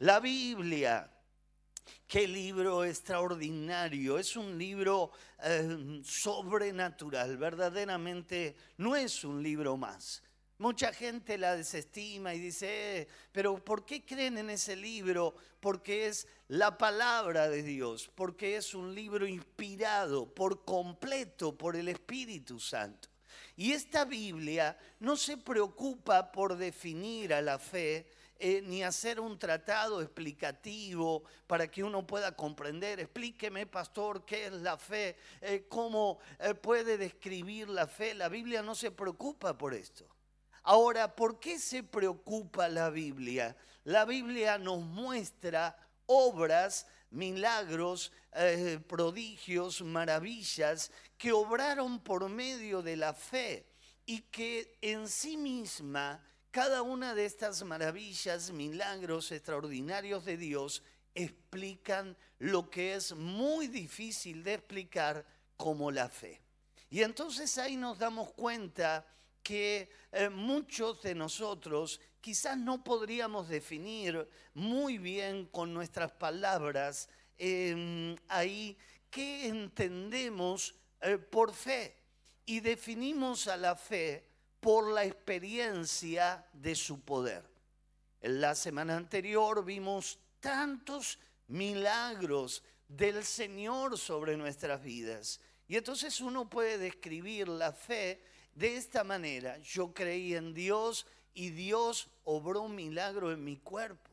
La Biblia, qué libro extraordinario, es un libro eh, sobrenatural, verdaderamente no es un libro más. Mucha gente la desestima y dice, eh, pero ¿por qué creen en ese libro? Porque es la palabra de Dios, porque es un libro inspirado por completo por el Espíritu Santo. Y esta Biblia no se preocupa por definir a la fe, eh, ni hacer un tratado explicativo para que uno pueda comprender. Explíqueme, pastor, qué es la fe, eh, cómo puede describir la fe. La Biblia no se preocupa por esto. Ahora, ¿por qué se preocupa la Biblia? La Biblia nos muestra obras, milagros, eh, prodigios, maravillas que obraron por medio de la fe y que en sí misma cada una de estas maravillas, milagros extraordinarios de Dios explican lo que es muy difícil de explicar como la fe. Y entonces ahí nos damos cuenta que eh, muchos de nosotros quizás no podríamos definir muy bien con nuestras palabras em, ahí qué entendemos eh, por fe. Y definimos a la fe por la experiencia de su poder. En la semana anterior vimos tantos milagros del Señor sobre nuestras vidas. Y entonces uno puede describir la fe de esta manera, yo creí en Dios y Dios obró un milagro en mi cuerpo.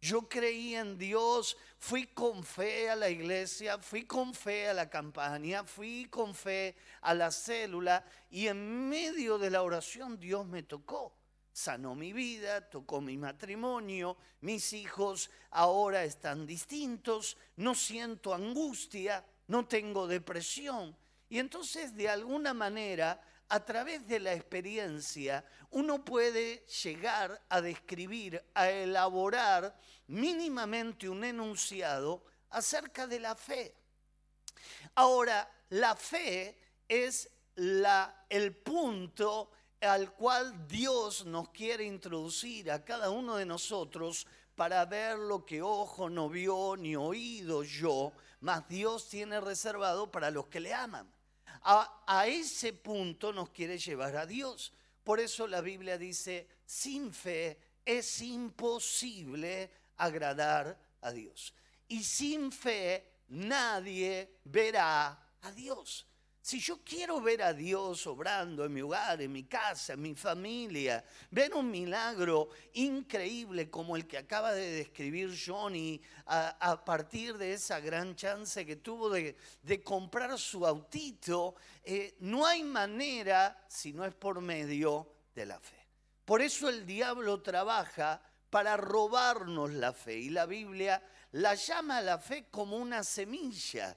Yo creí en Dios, fui con fe a la iglesia, fui con fe a la campaña, fui con fe a la célula y en medio de la oración Dios me tocó. Sanó mi vida, tocó mi matrimonio, mis hijos ahora están distintos, no siento angustia, no tengo depresión. Y entonces de alguna manera a través de la experiencia uno puede llegar a describir, a elaborar mínimamente un enunciado acerca de la fe. Ahora, la fe es el punto al cual Dios nos quiere introducir a cada uno de nosotros para ver lo que ojo no vio ni oído yo, mas Dios tiene reservado para los que le aman. A, ese punto nos quiere llevar a Dios. Por eso la Biblia dice, sin fe es imposible agradar a Dios. Y sin fe nadie verá a Dios. Si yo quiero ver a Dios obrando en mi hogar, en mi casa, en mi familia, ver un milagro increíble como el que acaba de describir Johnny a, partir de esa gran chance que tuvo de, comprar su autito, eh, no hay manera si no es por medio de la fe. Por eso el diablo trabaja para robarnos la fe y la Biblia la llama a la fe como una semilla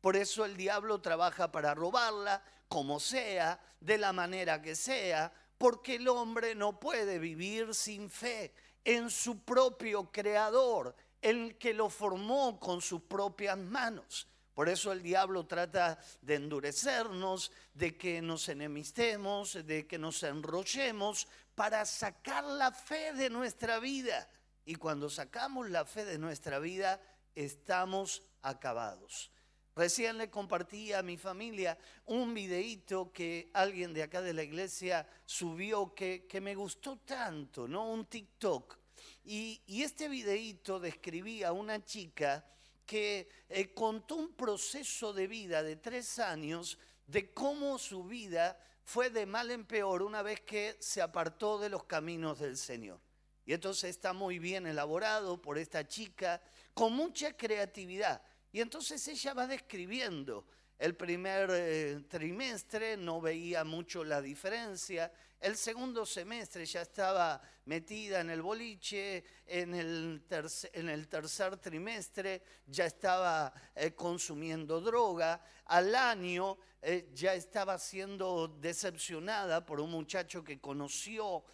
por eso el diablo trabaja para robarla, como sea, de la manera que sea, porque el hombre no puede vivir sin fe en su propio creador, el que lo formó con sus propias manos. Por eso el diablo trata de endurecernos, de que nos enemistemos, de que nos enrollemos para sacar la fe de nuestra vida. Y cuando sacamos la fe de nuestra vida, estamos acabados. Recién le compartí a mi familia un videíto que alguien de acá de la iglesia subió que, me gustó tanto, ¿no? Un TikTok. Y, este videíto describía a una chica que eh, contó un proceso de vida de tres años de cómo su vida fue de mal en peor una vez que se apartó de los caminos del Señor. Y entonces está muy bien elaborado por esta chica, con mucha creatividad. Y entonces ella va describiendo. El primer eh, trimestre no veía mucho la diferencia. El segundo semestre ya estaba metida en el boliche. En el, tercer trimestre ya estaba eh, consumiendo droga. Al año eh, ya estaba siendo decepcionada por un muchacho que conoció.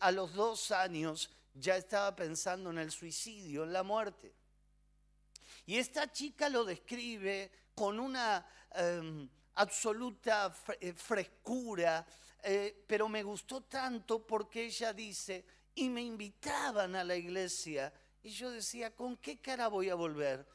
a los dos años ya estaba pensando en el suicidio, en la muerte. Y esta chica lo describe con una em, absoluta eh, frescura, eh, pero me gustó tanto porque ella dice, y me invitaban a la iglesia Y yo decía, ¿con qué cara voy a volver?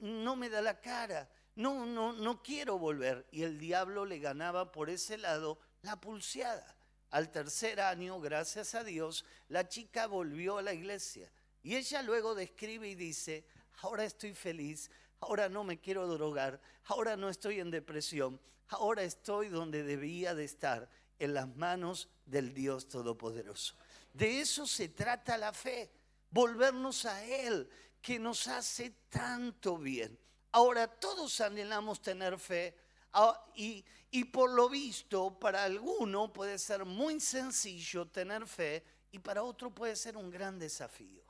No me da la cara. No, no, no quiero volver. Y el diablo le ganaba por ese lado la pulseada. Al tercer año, gracias a Dios, la chica volvió a la iglesia. Y ella luego describe y dice, ahora estoy feliz, ahora no me quiero drogar, ahora no estoy en depresión, ahora estoy donde debía de estar, en las manos del Dios Todopoderoso. De eso se trata la fe, volvernos a Él, que nos hace tanto bien. Ahora todos anhelamos tener fe ah, y, y por lo visto para alguno puede ser muy sencillo tener fe y para otro puede ser un gran desafío.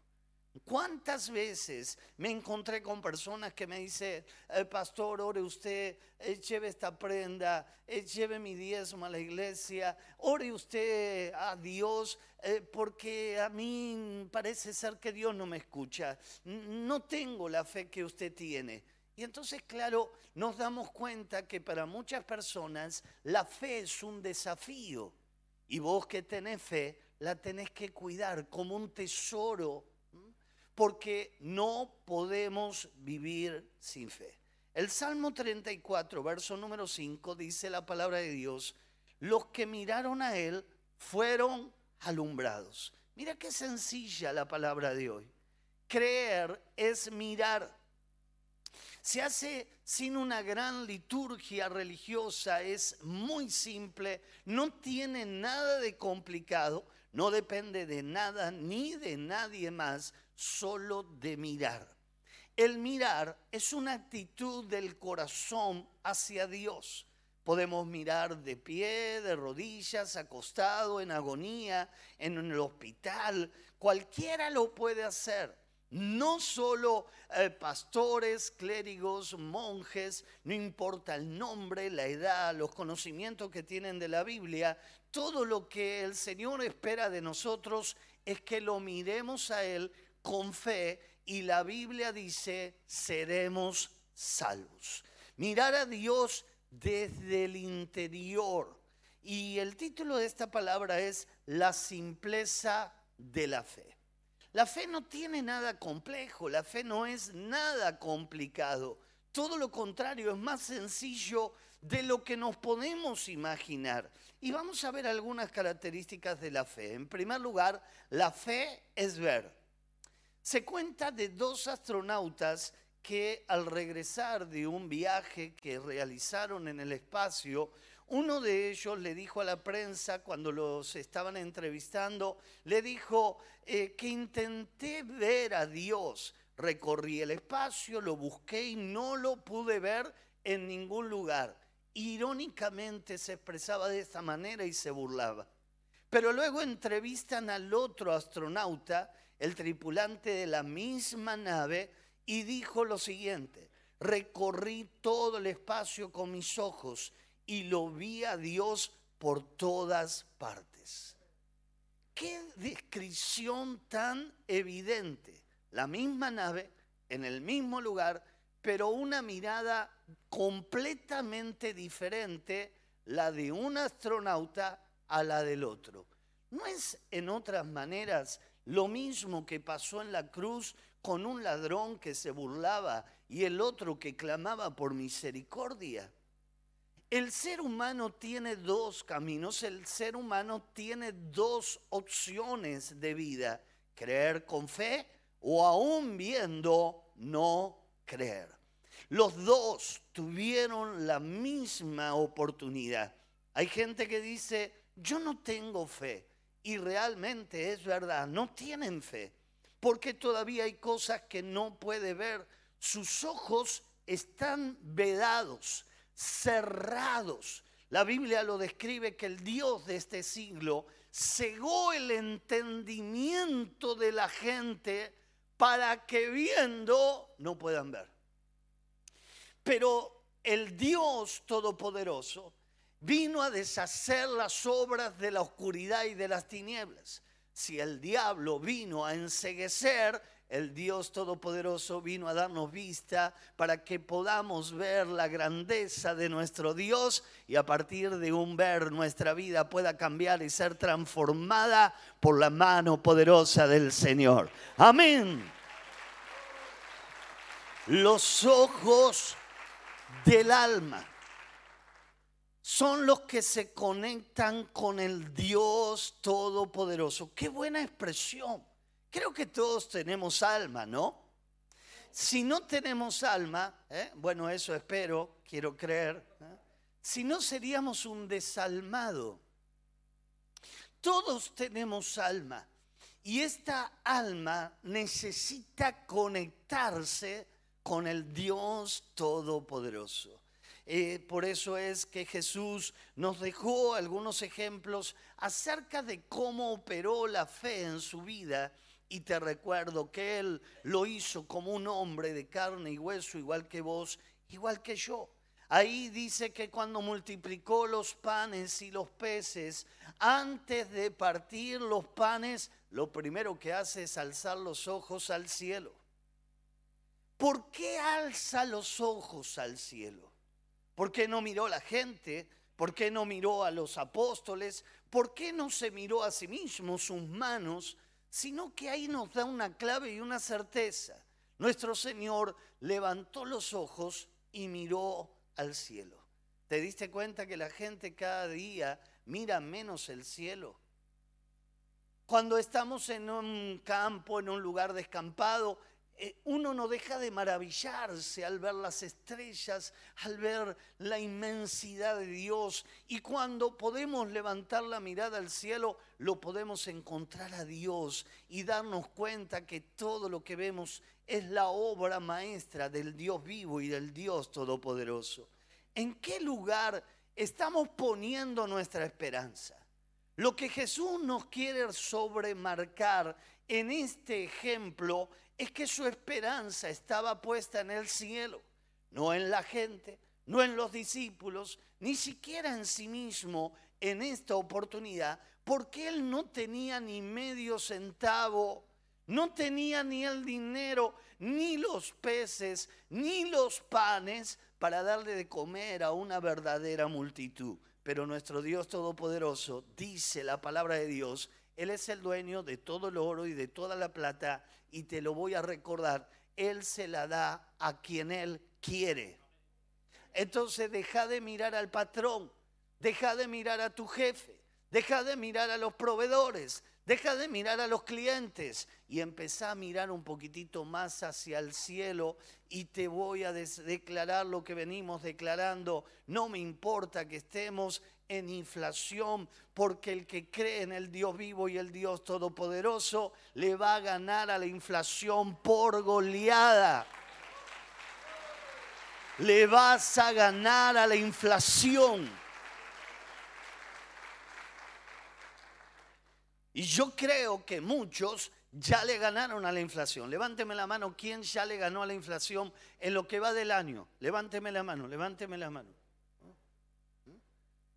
¿Cuántas veces me encontré con personas que me dicen, el pastor, ore usted, eh, lleve esta prenda, eh, lleve mi diezmo a la iglesia, ore usted a Dios, eh, porque a mí parece ser que Dios no me escucha, no tengo la fe que usted tiene. Y entonces, claro, nos damos cuenta que para muchas personas la fe es un desafío. Y vos que tenés fe, la tenés que cuidar como un tesoro porque no podemos vivir sin fe. El Salmo 34, verso número 5, dice la palabra de Dios, los que miraron a Él fueron alumbrados. Mira qué sencilla la palabra de hoy. Creer es mirar. Se hace sin una gran liturgia religiosa, es muy simple, no tiene nada de complicado, no depende de nada ni de nadie más, solo de mirar. El mirar es una actitud del corazón hacia Dios. Podemos mirar de pie, de rodillas, acostado, en agonía, en el hospital. Cualquiera lo puede hacer. No solo eh, pastores, clérigos, monjes, no importa el nombre, la edad, los conocimientos que tienen de la Biblia, todo lo que el Señor espera de nosotros es que lo miremos a Él con fe y la Biblia dice, seremos salvos. Mirar a Dios desde el interior. Y el título de esta palabra es La simpleza de la fe. La fe no tiene nada complejo, la fe no es nada complicado. Todo lo contrario, es más sencillo de lo que nos podemos imaginar. Y vamos a ver algunas características de la fe. En primer lugar, la fe es ver. Se cuenta de dos astronautas que al regresar de un viaje que realizaron en el espacio, uno de ellos le dijo a la prensa cuando los estaban entrevistando, le dijo eh, que intenté ver a Dios, recorrí el espacio, lo busqué y no lo pude ver en ningún lugar. Irónicamente se expresaba de esta manera y se burlaba. Pero luego entrevistan al otro astronauta el tripulante de la misma nave, y dijo lo siguiente, recorrí todo el espacio con mis ojos y lo vi a Dios por todas partes. Qué descripción tan evidente. La misma nave, en el mismo lugar, pero una mirada completamente diferente, la de un astronauta a la del otro. ¿No es en otras maneras lo mismo que pasó en la cruz con un ladrón que se burlaba y el otro que clamaba por misericordia. El ser humano tiene dos caminos, el ser humano tiene dos opciones de vida, creer con fe o aún viendo no creer. Los dos tuvieron la misma oportunidad. Hay gente que dice, yo no tengo fe, y realmente es verdad, no tienen fe, porque todavía hay cosas que no puede ver. Sus ojos están vedados, cerrados. La Biblia lo describe que el Dios de este siglo cegó el entendimiento de la gente para que viendo no puedan ver. Pero el Dios Todopoderoso vino a deshacer las obras de la oscuridad y de las tinieblas. Si el diablo vino a enseguecer, el Dios Todopoderoso vino a darnos vista para que podamos ver la grandeza de nuestro Dios y a partir de un ver nuestra vida pueda cambiar y ser transformada por la mano poderosa del Señor. Amén. Los ojos del alma son los que se conectan con el Dios Todopoderoso. Qué buena expresión. Creo que todos tenemos alma, ¿no? Si no tenemos alma, ¿eh? bueno, eso espero, quiero creer, ¿eh? si no seríamos un desalmado. Todos tenemos alma y esta alma necesita conectarse con el Dios Todopoderoso. Eh, por eso es que Jesús nos dejó algunos ejemplos acerca de cómo operó la fe en su vida y te recuerdo que Él lo hizo como un hombre de carne y hueso, igual que vos, igual que yo. Ahí dice que cuando multiplicó los panes y los peces, antes de partir los panes, lo primero que hace es alzar los ojos al cielo. ¿Por qué alza los ojos al cielo? ¿Por qué no miró la gente? ¿Por qué no miró a los apóstoles? ¿Por qué no se miró a sí mismo sus manos? sino que ahí nos da una clave y una certeza. Nuestro Señor levantó los ojos y miró al cielo. ¿Te diste cuenta que la gente cada día mira menos el cielo? Cuando estamos en un campo, en un lugar descampado, uno no deja de maravillarse al ver las estrellas, al ver la inmensidad de Dios. Y cuando podemos levantar la mirada al cielo, lo podemos encontrar a Dios y darnos cuenta que todo lo que vemos es la obra maestra del Dios vivo y del Dios todopoderoso. ¿En qué lugar estamos poniendo nuestra esperanza? Lo que Jesús nos quiere sobremarcar en este ejemplo es que su esperanza estaba puesta en el cielo, no en la gente, no en los discípulos, ni siquiera en sí mismo en esta oportunidad, porque él no tenía ni medio centavo, no tenía ni el dinero, ni los peces, ni los panes para darle de comer a una verdadera multitud. Pero nuestro Dios Todopoderoso dice la palabra de Dios, Él es el dueño de todo el oro y de toda la plata y te lo voy a recordar, Él se la da a quien Él quiere. Entonces deja de mirar al patrón, deja de mirar a tu jefe, deja de mirar a los proveedores, deja de mirar a los clientes y empezá a mirar un poquitito más hacia el cielo y te voy a declarar lo que venimos declarando. No me importa que estemos en inflación, porque el que cree en el Dios vivo y el Dios todopoderoso le va a ganar a la inflación por goleada. Le vas a ganar a la inflación. Y yo creo que muchos ya le ganaron a la inflación. Levánteme la mano, ¿quién ya le ganó a la inflación en lo que va del año? Levánteme la mano, levánteme la mano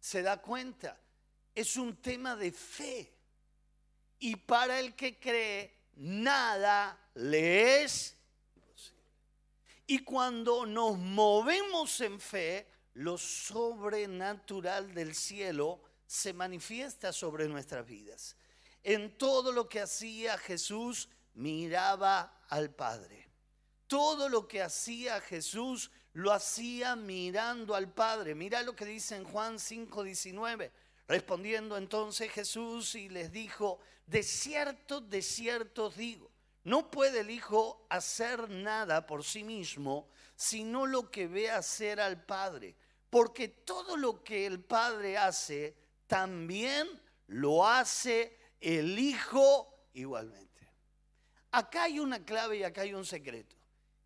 se da cuenta. Es un tema de fe. Y para el que cree, nada le es imposible. Y cuando nos movemos en fe, lo sobrenatural del cielo se manifiesta sobre nuestras vidas. En todo lo que hacía Jesús, miraba al Padre. Todo lo que hacía Jesús lo hacía mirando al Padre. Mira lo que dice en Juan 5:19. Respondiendo entonces Jesús y les dijo, de cierto, de cierto digo, no puede el Hijo hacer nada por sí mismo, sino lo que ve hacer al Padre. Porque todo lo que el Padre hace, también lo hace el Hijo igualmente. Acá hay una clave y acá hay un secreto.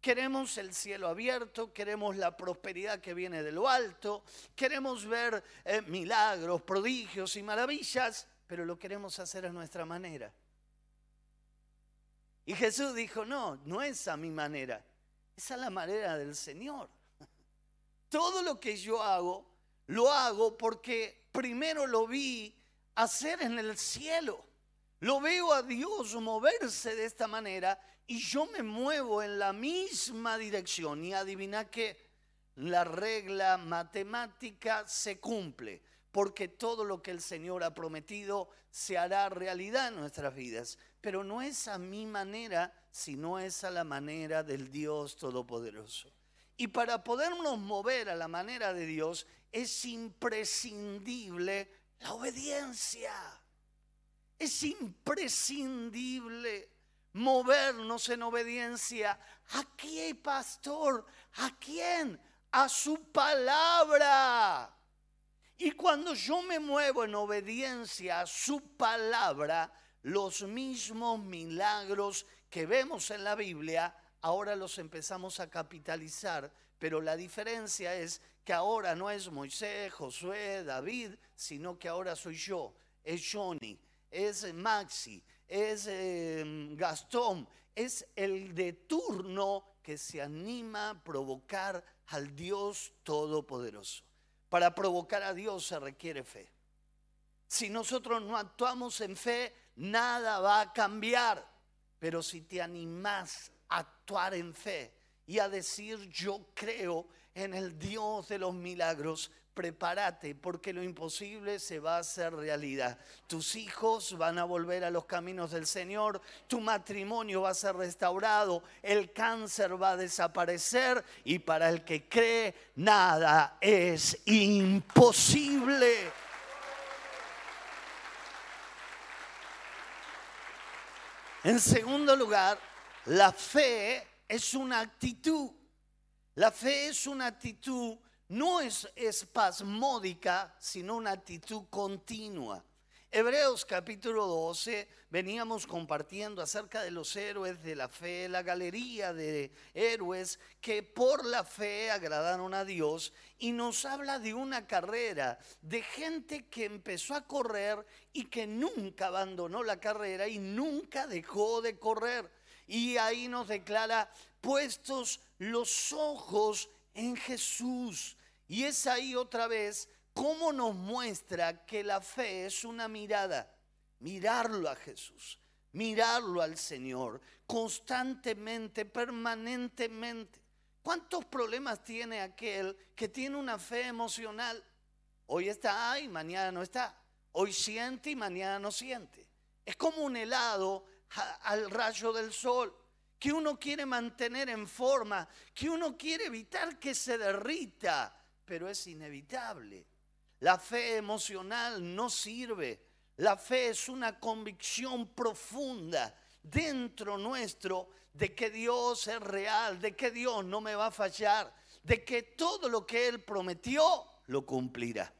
Queremos el cielo abierto, queremos la prosperidad que viene de lo alto, queremos ver eh, milagros, prodigios y maravillas, pero lo queremos hacer a nuestra manera. Y Jesús dijo, no, no es a mi manera, es a la manera del Señor. Todo lo que yo hago, lo hago porque primero lo vi hacer en el cielo. Lo veo a Dios moverse de esta manera y yo me muevo en la misma dirección y adivina que la regla matemática se cumple, porque todo lo que el Señor ha prometido se hará realidad en nuestras vidas. pero no es a mi manera, sino es a la manera del Dios Todopoderoso. Y para podernos mover a la manera de Dios es imprescindible la obediencia. Es imprescindible movernos en obediencia. ¿A quién, pastor? ¿A quién? A su palabra. Y cuando yo me muevo en obediencia a su palabra, los mismos milagros que vemos en la Biblia, ahora los empezamos a capitalizar. Pero la diferencia es que ahora no es Moisés, Josué, David, sino que ahora soy yo, es Johnny, es Maxi, es em, Gastón, es el de turno que se anima a provocar al Dios Todopoderoso. Para provocar a Dios se requiere fe. Si nosotros no actuamos en fe, nada va a cambiar. Pero si te animás a actuar en fe y a decir yo creo en el Dios de los milagros, prepárate porque lo imposible se va a hacer realidad. Tus hijos van a volver a los caminos del Señor, tu matrimonio va a ser restaurado, el cáncer va a desaparecer y para el que cree nada es imposible. En segundo lugar, la fe es una actitud. La fe es una actitud no es espasmódica, sino una actitud continua. Hebreos capítulo 12, veníamos compartiendo acerca de los héroes de la fe, la galería de héroes que por la fe agradaron a Dios y nos habla de una carrera, de gente que empezó a correr y que nunca abandonó la carrera y nunca dejó de correr. Y ahí nos declara, puestos los ojos en Jesús. Y es ahí otra vez cómo nos muestra que la fe es una mirada, mirarlo a Jesús, mirarlo al Señor constantemente, permanentemente. ¿Cuántos problemas tiene aquel que tiene una fe emocional? Hoy está ahí, mañana no está. Hoy siente y mañana no siente. Es como un helado al rayo del sol que uno quiere mantener en forma, que uno quiere evitar que se derrita, pero es inevitable. La fe emocional no sirve. La fe es una convicción profunda dentro nuestro de que Dios es real, de que Dios no me va a fallar, de que todo lo que Él prometió lo cumplirá.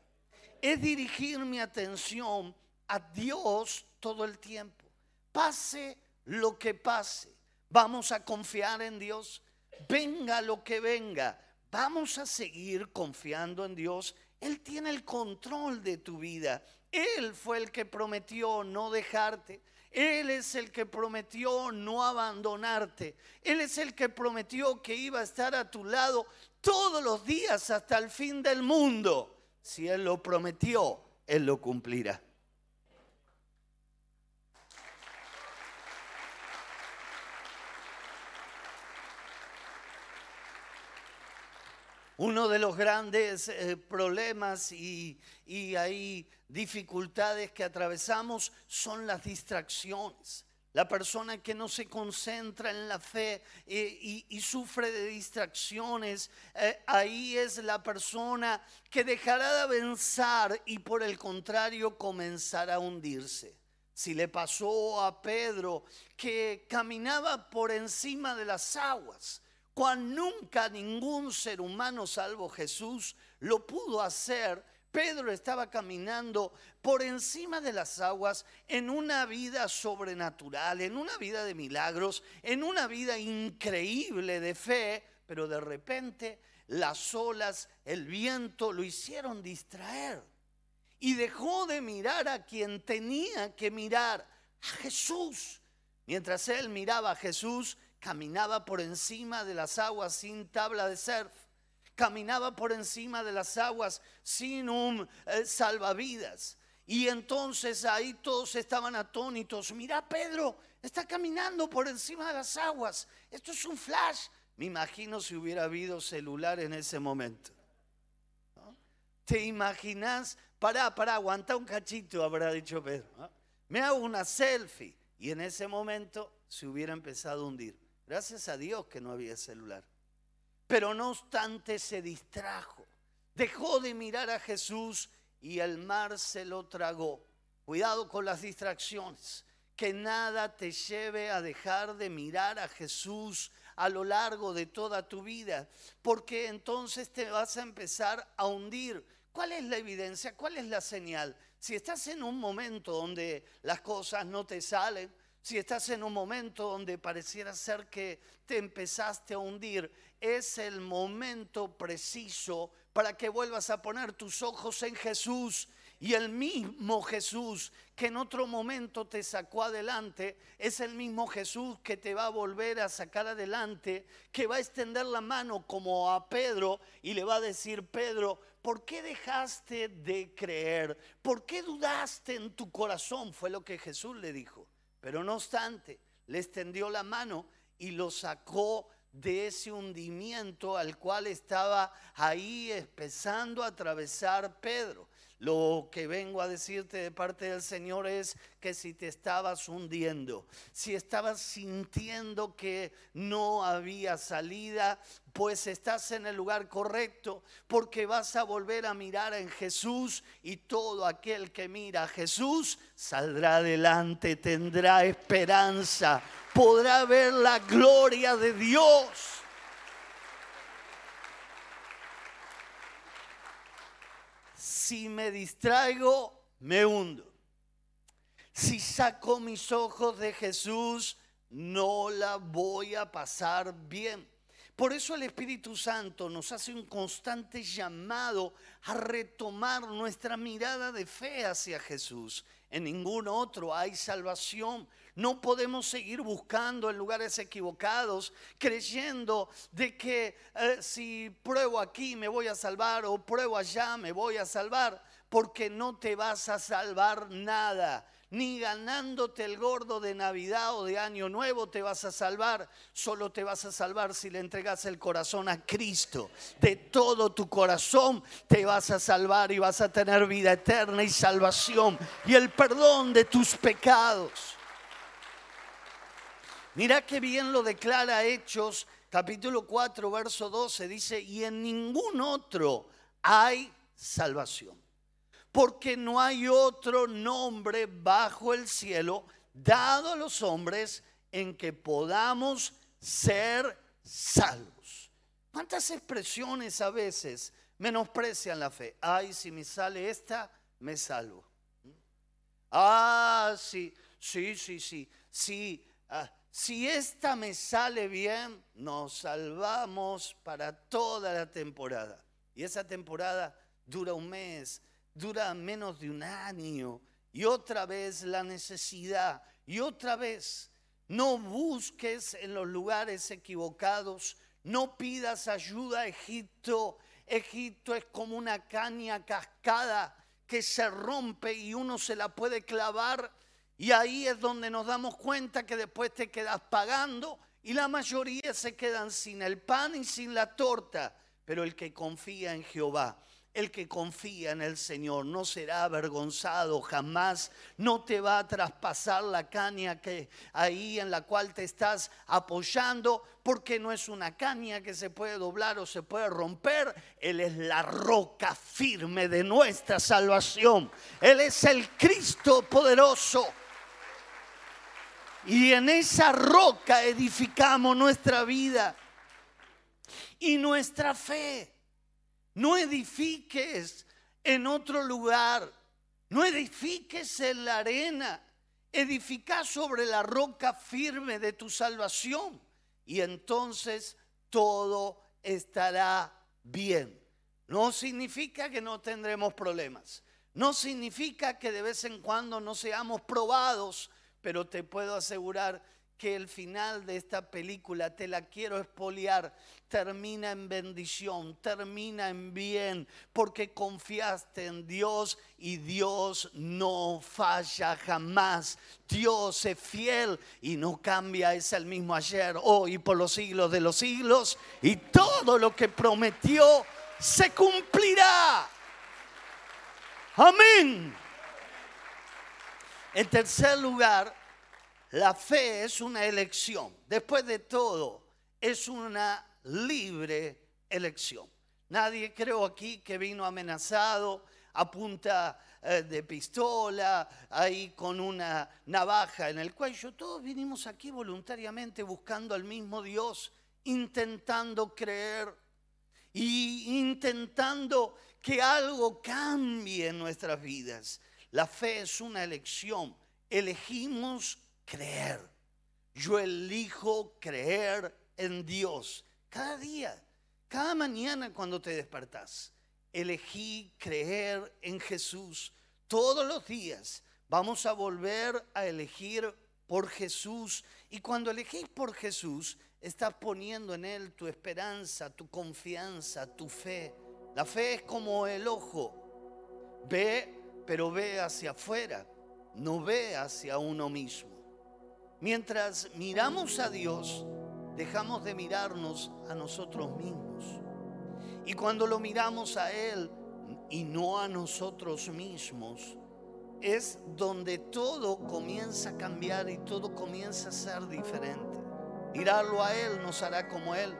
Es dirigir mi atención a Dios todo el tiempo. Pase lo que pase. Vamos a confiar en Dios. Venga lo que venga. Vamos a seguir confiando en Dios. Él tiene el control de tu vida. Él fue el que prometió no dejarte. Él es el que prometió no abandonarte. Él es el que prometió que iba a estar a tu lado todos los días hasta el fin del mundo. Si Él lo prometió, Él lo cumplirá. Uno de los grandes eh, problemas y, hay dificultades que atravesamos son las distracciones. La persona que no se concentra en la fe eh, y, sufre de distracciones, eh, ahí es la persona que dejará de avanzar y por el contrario comenzará a hundirse. Si le pasó a Pedro que caminaba por encima de las aguas, cuando nunca ningún ser humano salvo Jesús lo pudo hacer, Pedro estaba caminando por encima de las aguas en una vida sobrenatural, en una vida de milagros, en una vida increíble de fe, pero de repente las olas, el viento lo hicieron distraer y dejó de mirar a quien tenía que mirar, a Jesús. Mientras él miraba a Jesús, caminaba por encima de las aguas sin tabla de surf, caminaba por encima de las aguas sin un eh, salvavidas. Y entonces ahí todos estaban atónitos. Mira, Pedro está caminando por encima de las aguas. Esto es un flash. Me imagino si hubiera habido celular en ese momento. ¿Te imaginas? Pará, pará, aguanta un cachito, habrá dicho Pedro. Me hago una selfie. y en ese momento se hubiera empezado a hundir. Gracias a Dios que no había celular. Pero no obstante se distrajo, dejó de mirar a Jesús y el mar se lo tragó. Cuidado con las distracciones, que nada te lleve a dejar de mirar a Jesús a lo largo de toda tu vida, porque entonces te vas a empezar a hundir. ¿Cuál es la evidencia? ¿Cuál es la señal? Si estás en un momento donde las cosas no te salen, si estás en un momento donde pareciera ser que te empezaste a hundir, es el momento preciso para que vuelvas a poner tus ojos en Jesús y el mismo Jesús que en otro momento te sacó adelante, es el mismo Jesús que te va a volver a sacar adelante, que va a extender la mano como a Pedro y le va a decir, Pedro, ¿por qué dejaste de creer? ¿Por qué dudaste en tu corazón? Fue lo que Jesús le dijo. Pero no obstante, le extendió la mano y lo sacó de ese hundimiento al cual estaba ahí empezando a atravesar Pedro. Lo que vengo a decirte de parte del Señor es que si te estabas hundiendo, si estabas sintiendo que no había salida, pues estás en el lugar correcto, porque vas a volver a mirar en Jesús y todo aquel que mira a Jesús saldrá adelante, tendrá esperanza, podrá ver la gloria de Dios. Si me distraigo, me hundo. Si saco mis ojos de Jesús, no la voy a pasar bien. Por eso el Espíritu Santo nos hace un constante llamado a retomar nuestra mirada de fe hacia Jesús. En ningún otro hay salvación. No podemos seguir buscando en lugares equivocados, creyendo de que eh, si pruebo aquí me voy a salvar o pruebo allá me voy a salvar, porque no te vas a salvar nada ni ganándote el gordo de Navidad o de Año Nuevo te vas a salvar. Solo te vas a salvar si le entregas el corazón a Cristo. De todo tu corazón te vas a salvar y vas a tener vida eterna y salvación y el perdón de tus pecados. Mira qué bien lo declara Hechos, capítulo 4, verso 12. Dice, y en ningún otro hay salvación. Porque no hay otro nombre bajo el cielo dado a los hombres en que podamos ser salvos. ¿Cuántas expresiones a veces menosprecian la fe? Ay, si me sale esta, me salvo. Ah, sí, sí, sí, sí, sí. Ah, si esta me sale bien, nos salvamos para toda la temporada. Y esa temporada dura un mes, dura menos de un año. Y otra vez la necesidad. Y otra vez, no busques en los lugares equivocados. No pidas ayuda a Egipto. Egipto es como una caña cascada que se rompe y uno se la puede clavar y ahí es donde nos damos cuenta que después te quedas pagando y la mayoría se quedan sin el pan y sin la torta. Pero el que confía en Jehová, el que confía en el Señor no será avergonzado jamás, no te va a traspasar la caña que ahí en la cual te estás apoyando, porque no es una caña que se puede doblar o se puede romper, Él es la roca firme de nuestra salvación, Él es el Cristo poderoso. Y en esa roca edificamos nuestra vida y nuestra fe. No edifiques en otro lugar. No edifiques en la arena. Edifica sobre la roca firme de tu salvación. Y entonces todo estará bien. No significa que no tendremos problemas. No significa que de vez en cuando no seamos probados pero te puedo asegurar que el final de esta película, te la quiero expoliar, termina en bendición, termina en bien, porque confiaste en Dios y Dios no falla jamás. Dios es fiel y no cambia, es el mismo ayer, hoy por los siglos de los siglos, y todo lo que prometió se cumplirá. Amén. En tercer lugar, La fe es una elección. Después de todo, es una libre elección. Nadie creo aquí que vino amenazado a punta eh, de pistola, ahí con una navaja en el cuello. Todos vinimos aquí voluntariamente buscando al mismo Dios, intentando creer y intentando que algo cambie en nuestras vidas. La fe es una elección. Elegimos creer. Yo elijo creer en Dios cada día, cada mañana cuando te despertás. Elegí creer en Jesús todos los días. Vamos a volver a elegir por Jesús. Y cuando elegís por Jesús, estás poniendo en Él tu esperanza, tu confianza, tu fe. La fe es como el ojo. Ve, pero ve hacia afuera, no ve hacia uno mismo. Mientras miramos a Dios, dejamos de mirarnos a nosotros mismos. Y cuando lo miramos a Él y no a nosotros mismos, es donde todo comienza a cambiar y todo comienza a ser diferente. Mirarlo a Él nos hará como Él.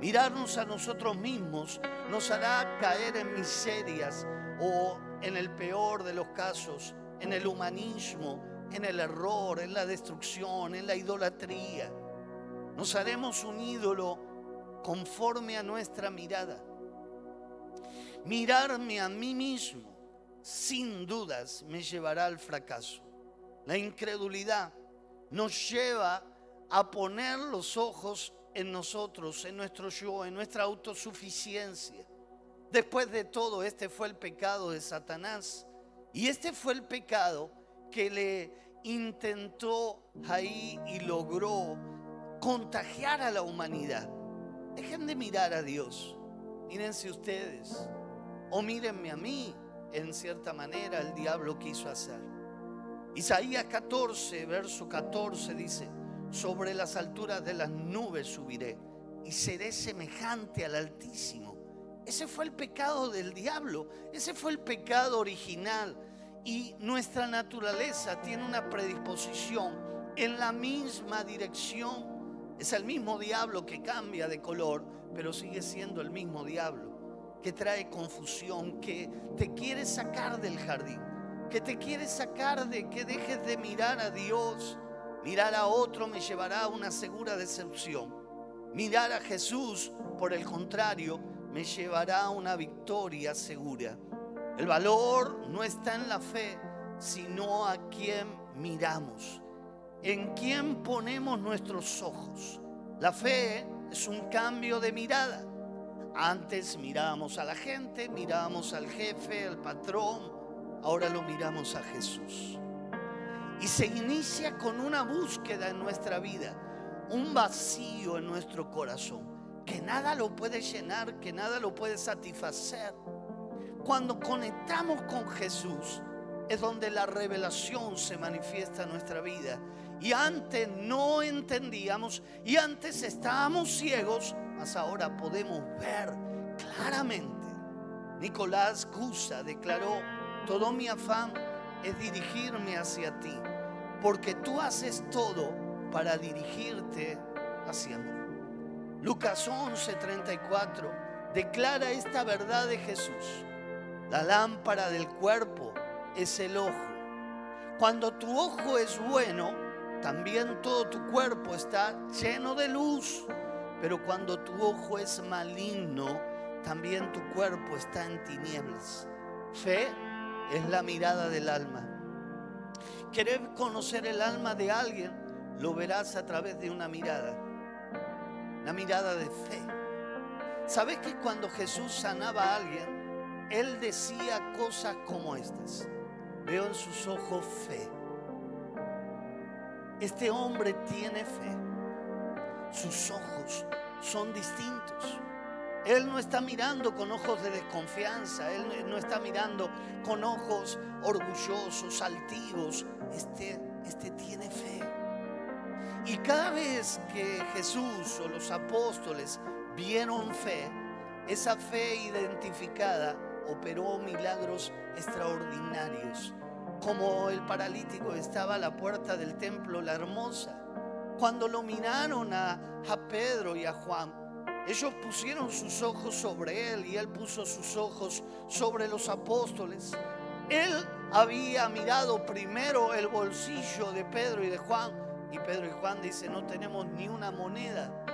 Mirarnos a nosotros mismos nos hará caer en miserias o en el peor de los casos, en el humanismo, en el error, en la destrucción, en la idolatría. Nos haremos un ídolo conforme a nuestra mirada. Mirarme a mí mismo, sin dudas, me llevará al fracaso. La incredulidad nos lleva a poner los ojos en nosotros, en nuestro yo, en nuestra autosuficiencia. Después de todo, este fue el pecado de Satanás. Y este fue el pecado que le intentó ahí y logró contagiar a la humanidad. Dejen de mirar a Dios. Mírense ustedes. O mírenme a mí. En cierta manera el diablo quiso hacer. Isaías 14, verso 14 dice, sobre las alturas de las nubes subiré y seré semejante al Altísimo. Ese fue el pecado del diablo, ese fue el pecado original. Y nuestra naturaleza tiene una predisposición en la misma dirección. Es el mismo diablo que cambia de color, pero sigue siendo el mismo diablo, que trae confusión, que te quiere sacar del jardín, que te quiere sacar de que dejes de mirar a Dios Mirar a otro me llevará a una segura decepción. Mirar a Jesús, por el contrario, me llevará a una victoria segura. El valor no está en la fe, sino a quien miramos, en quien ponemos nuestros ojos. La fe es un cambio de mirada. Antes mirábamos a la gente, mirábamos al jefe, al patrón, ahora lo miramos a Jesús. Y se inicia con una búsqueda en nuestra vida, un vacío en nuestro corazón, que nada lo puede llenar, que nada lo puede satisfacer. Cuando conectamos con Jesús, es donde la revelación se manifiesta en nuestra vida. Y antes no entendíamos y antes estábamos ciegos, mas ahora podemos ver claramente. Nicolás Cusa declaró, todo mi afán es dirigirme hacia ti porque tú haces todo para dirigirte hacia mí. Lucas 11:34 declara esta verdad de Jesús. La lámpara del cuerpo es el ojo. Cuando tu ojo es bueno, también todo tu cuerpo está lleno de luz. Pero cuando tu ojo es maligno, también tu cuerpo está en tinieblas. Fe es la mirada del alma. Querer conocer el alma de alguien, lo verás a través de una mirada, la mirada de fe. ¿Sabes que cuando Jesús sanaba a alguien, Él decía cosas como estas? Veo en sus ojos fe. Este hombre tiene fe. Sus ojos son distintos. Él no está mirando con ojos de desconfianza, Él no está mirando con ojos orgullosos, altivos. Este, este tiene fe. Y cada vez que Jesús o los apóstoles vieron fe, esa fe identificada operó milagros extraordinarios. como el paralítico estaba a la puerta del templo, la hermosa. Cuando lo miraron a, a Pedro y a Juan, ellos pusieron sus ojos sobre él y él puso sus ojos sobre los apóstoles. Él había mirado primero el bolsillo de Pedro y de Juan. Y Pedro y Juan dicen, no tenemos ni una moneda,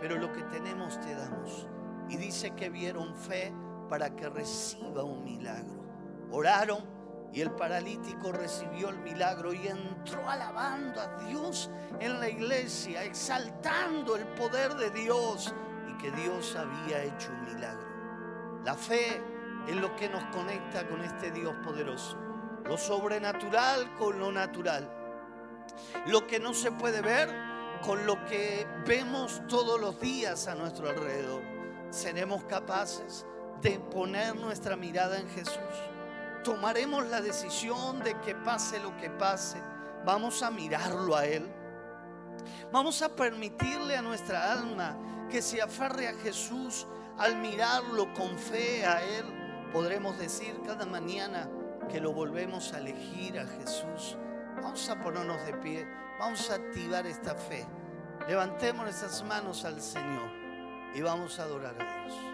pero lo que tenemos te damos. Y dice que vieron fe para que reciba un milagro. Oraron y el paralítico recibió el milagro y entró alabando a Dios en la iglesia, exaltando el poder de Dios y que Dios había hecho un milagro. La fe es lo que nos conecta con este Dios poderoso. Lo sobrenatural con lo natural. Lo que no se puede ver con lo que vemos todos los días a nuestro alrededor. Seremos capaces de poner nuestra mirada en Jesús tomaremos la decisión de que pase lo que pase, vamos a mirarlo a Él. Vamos a permitirle a nuestra alma que se aferre a Jesús al mirarlo con fe a Él. Podremos decir cada mañana que lo volvemos a elegir a Jesús. Vamos a ponernos de pie, vamos a activar esta fe. Levantemos nuestras manos al Señor y vamos a adorar a Dios.